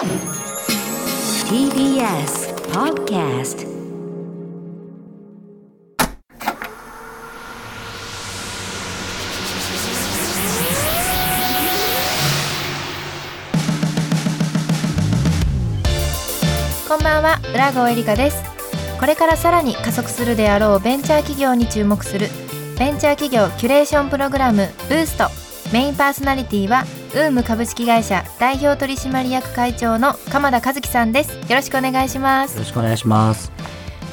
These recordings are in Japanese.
TBS Podcast こんばんは浦郷エリカです。これからさらに加速するであろうベンチャー企業に注目するベンチャー企業キュレーションプログラムブースト。メインパーソナリティはウーム株式会社代表取締役会長の鎌田和樹さんです。よろしくお願いします。よろしくお願いします。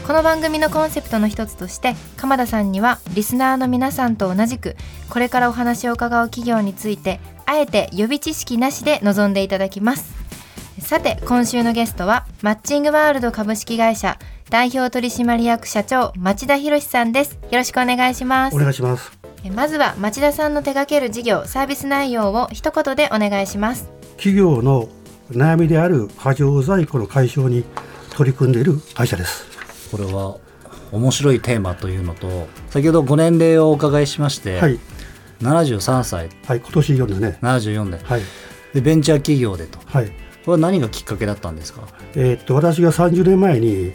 この番組のコンセプトの一つとして鎌田さんにはリスナーの皆さんと同じくこれからお話を伺う企業についてあえて予備知識なしで臨んでいただきます。さて今週のゲストはマッチングワールド株式会社代表取締役社長町田博さんです。よろしくお願いします。お願いします。えまずは町田さんの手掛ける事業サービス内容を一言でお願いします。企業の悩みである過剰在庫の解消に取り組んでいる会社です。これは面白いテーマというのと先ほどご年齢をお伺いしまして、はい。73歳。はい今年4でね。74で。はい。でベンチャー企業でと。はい。これは何がきっかけだったんですか？えーっと私が30年前に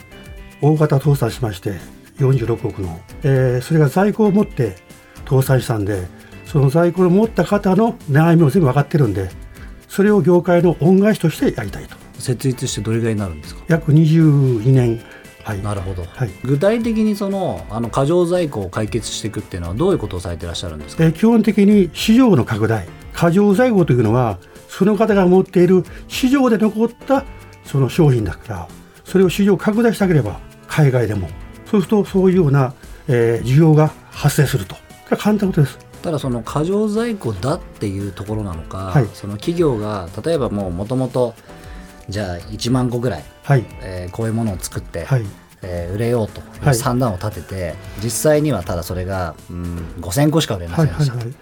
大型倒産しまして46億の、えーそれが在庫を持って倒産したんでその在庫を持った方の悩みを全部分かってるんでそれを業界の恩返しとしてやりたいと。設立してどれぐらいになるんですか？約22年。はい。なるほど、はい。具体的にそのあの過剰在庫を解決していくっていうのはどういうことをされてらっしゃるんですか？えー基本的に市場の拡大。過剰在庫というのはその方が持っている市場で残ったその商品だからそれを市場を拡大したければ海外でも。そうするとそういうような、えー需要が発生するとこれは簡単なことです。ただその過剰在庫だっていうところなのか、はい。その企業が例えばもうもともとじゃあ1万個ぐらい、はい。えーこういうものを作って、はい。えー売れようとはい。算段を立てて、実際にはただそれが、うん、5000個しか売れませんでした、はいはいはい。って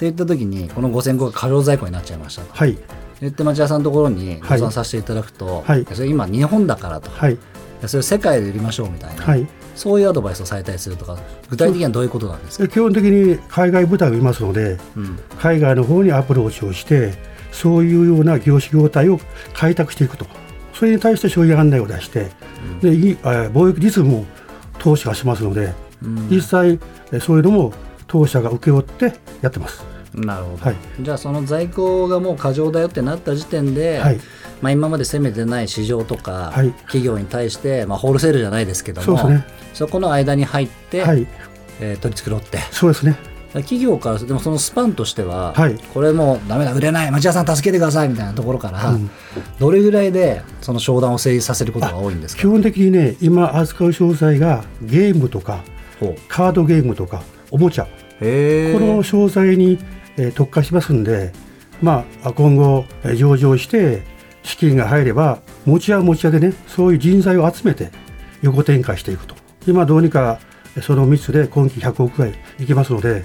言った時にこの5000個が過剰在庫になっちゃいましたと。はい。言って町田さんのところにごはい。相談させていただくと、はい。それ今日本だからと、はい。それ世界で売りましょうみたいな、はいそういうアドバイスをされたりするとか具体的にはどういうことなんですか、で基本的に海外部隊をいますのでうん。海外の方にアプローチをしてそういうような業種業態を開拓していくと。それに対して商品案内を出して、でいいえー貿易実務も当社がしますので、うん。実際えーそういうのも当社が請け負ってやってます。なるほど、はい。じゃあその在庫がもう過剰だよってなった時点で、はいまあ、今まで攻めてない市場とか、はい。企業に対して、まあ、ホールセールじゃないですけどもそうですね。そこの間に入って、はい、えー取り繕って。そうですね。企業からでもそのスパンとしては、はい。これもうダメだ売れない町田さん助けてくださいみたいなところから、うん。どれぐらいでその商談を成立させることが多いんですか？基本的にね、今扱う商材がゲームとかカードゲームとかおもちゃ、へこの商材に、えー特化しますんで、まあ、今後、えー上場して資金が入れば、持ち屋は持ち屋でね、そういう人材を集めて横展開していくと。今どうにかえーその3つで今期100億ぐらいいきますので、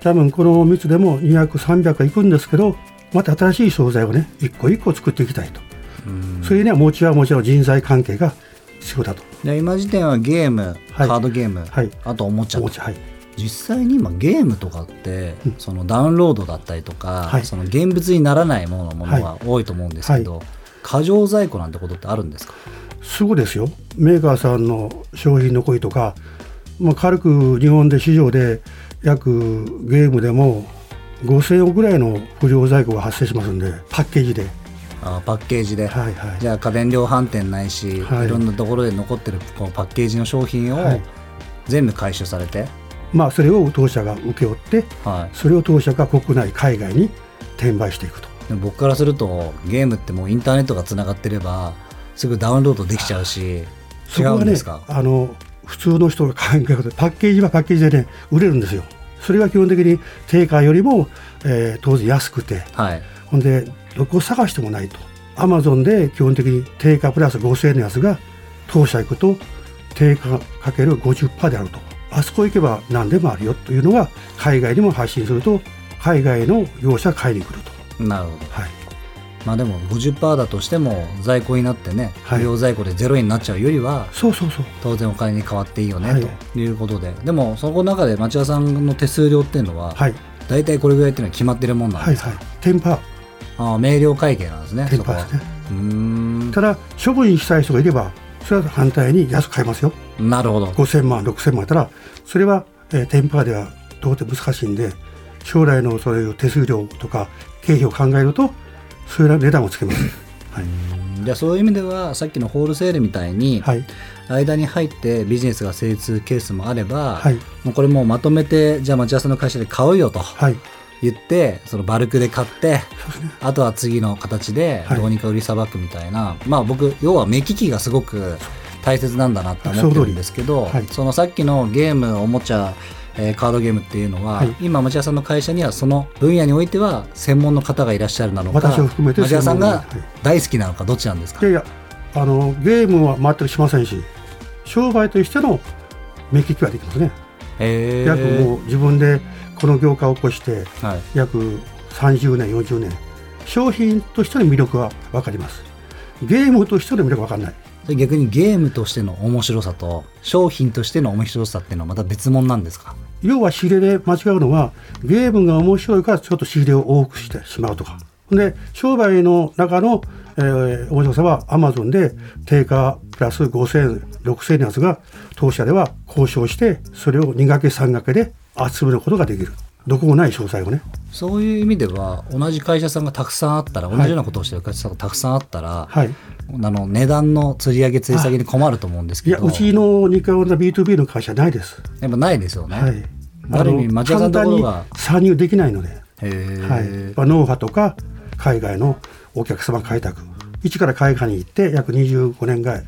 多分この3つでも200、300はいくんですけど、また新しい商材をね、一個一個作っていきたいと。うんそれには持ち屋は持ち屋の人材関係が必要だと。今時点はゲーム、はいカードゲーム、はいあとおもちゃはい。実際に今ゲームとかって、うんそのダウンロードだったりとか、はいその現物にならないものものが多いと思うんですけど、過剰在庫なんてことってあるんですか？すぐですよ、メーカーさんの商品の声とか、まあ、軽く日本で市場で約ゲームでも5000億ぐらいの不良在庫が発生しますんで、パッケージで、あパッケージで、はいはい。じゃあ家電量販店ないし、はい。い、ろんなところで残ってるこのパッケージの商品をはい。全部回収されて、まあ、それを当社が請け負って、はい。それを当社が国内、海外に転売していくと。でも僕からするとゲームってもうインターネットがつながってればすぐダウンロードできちゃうし違そこはねうんですか、あの普通の人が考えることパッケージはパッケージでね売れるんですよ。それが基本的に定価よりも、えー当然安くて。はい。ほんでどこ探してもないと。アマゾンで基本的に定価プラス5000円のやつが当社行くと定価かける50%であると。あそこ行けば何でもあるよというのが海外にも発信すると海外の業者が買いに来るとなるほど。はい。まあでも50%だとしても在庫になってねはい。不良在庫でゼロになっちゃうよりはそうそうそう。当然お金に変わっていいよね、はい。ということで。でもそこの中で町田さんの手数料っていうのは、はい。大体これぐらいっていうのは決まってるもんなんですか、はいはい。テンパー。ああ明瞭会計なんですねテンそこは。パーですね。うーん。ただ処分したい人がいればそれは反対に安く買えますよ。なるほど。5000万6000万たらそれは、えー、テンパーでは到底難しいんで将来のそういう手数料とか経費を考えるとそういう値段をつけます、はい。じゃあそういう意味ではさっきのホールセールみたいにはい。間に入ってビジネスが成立するケースもあれば、はい。もうこれもうまとめてじゃあ町屋さんの会社で買うよとはい。言ってそのバルクで買ってね。あとは次の形ではい。どうにか売りさばくみたいな、まあ僕要は目利きがすごく大切なんだなって思ってるんですけどそ,、はいのさっきのゲームおもちゃ、えーカードゲームっていうのは、はい。今町屋さんの会社にはその分野においては専門の方がいらっしゃるなのか私を含めて町屋さんが大好きなのかどっちなんですか？いやいやあのゲームは全くしませんし商売としての目利きはできますね。へー。約もう自分でこの業界を起こしてはい。約30年40年商品としての魅力は分かります。ゲームとしての魅力は分かんない逆にゲームとしての面白さと商品としての面白さっていうのはまた別物なんですか？要は仕入れで間違うのはゲームが面白いからちょっと仕入れを多くしてしまうとか。で商売の中の、えー面白さはアマゾンで定価プラス5000、6000のやつが当社では交渉してそれを2掛け3掛けで集めることができる。どこもない詳細をね。そういう意味では同じ会社さんがたくさんあったら、はい同じようなことをしてる会社さんがたくさんあったら、はいあの値段の釣り上げ釣り下げに困ると思うんですいやけどうちの2回の B2B の会社ないです。やっぱないですよね、はい。ある意味の町屋さんのところが。簡単に参入できないので。はい、まあノウハウとか海外のお客様開拓。一から海外に行って約25年ぐらい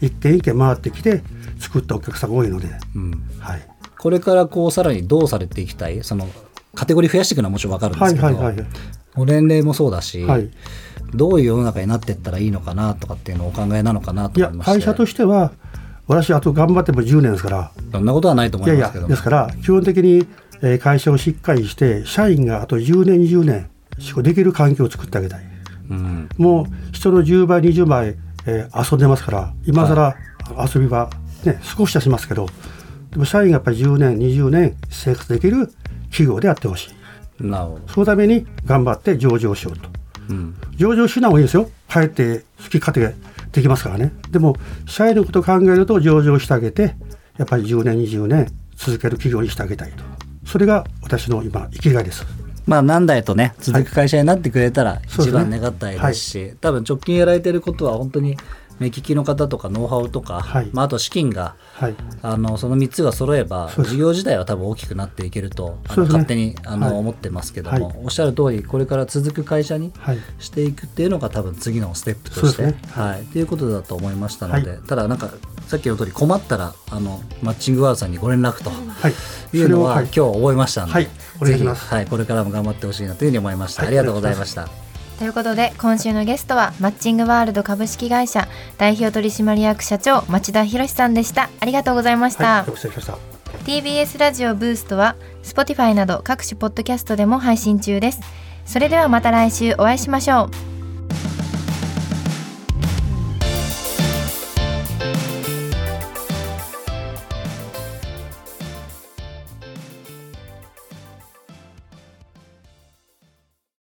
一軒一軒回ってきて作ったお客さんが多いので、うん、はい、これからこうさらにどうされていきたい？そのカテゴリー増やしていくのはもちろん分かるんですけど、はいはいはいお年齢もそうだし、はいどういう世の中になっていったらいいのかなとかっていうのをお考えなのかなとい思いまして。や会社としては私あと頑張っても10年ですから。そんなことはないと思いますけども。ですから基本的にえー会社をしっかりして社員があと10年20年仕事できる環境を作ってあげたい。うん、もう人の10倍20倍、えー遊んでますから今更遊びは、ね、少しはしますけどでも社員がやっぱり10年20年生活できる企業であってほしい。なるほど、そのために頑張って上場しようとうん、上場しない方がいいですよ。帰って好き勝手できますからね。でも社員のことを考えると上場してあげてやっぱり10年20年続ける企業にしてあげたいと。それが私の今生きがいです。まあ何代とね続く会社になってくれたら一番願ったいですし、多分直近やられてることは本当に目利きの方とかノウハウとか、はい。まあ、あと資金がはい。あのその3つが揃えば事業自体は多分大きくなっていけるとあのね。勝手にあの、はい。思ってますけども、はい。おっしゃる通りこれから続く会社にはい。していくっていうのが多分次のステップとして、ね。はい、っていうことだと思いましたので、はただなんかさっきの通り困ったらあのマッチングワールドさんにご連絡と。はい。いうのは、はい。今日覚えましたので、ぜひはい、これからも頑張ってほしいなというふうに思いました、はい。ありがとうございましたということで今週のゲストはマッチングワールド株式会社代表取締役社長町田博さんでした。ありがとうございました、はい TBS ラジオブーストは Spotify など各種ポッドキャストでも配信中です。それではまた来週お会いしましょう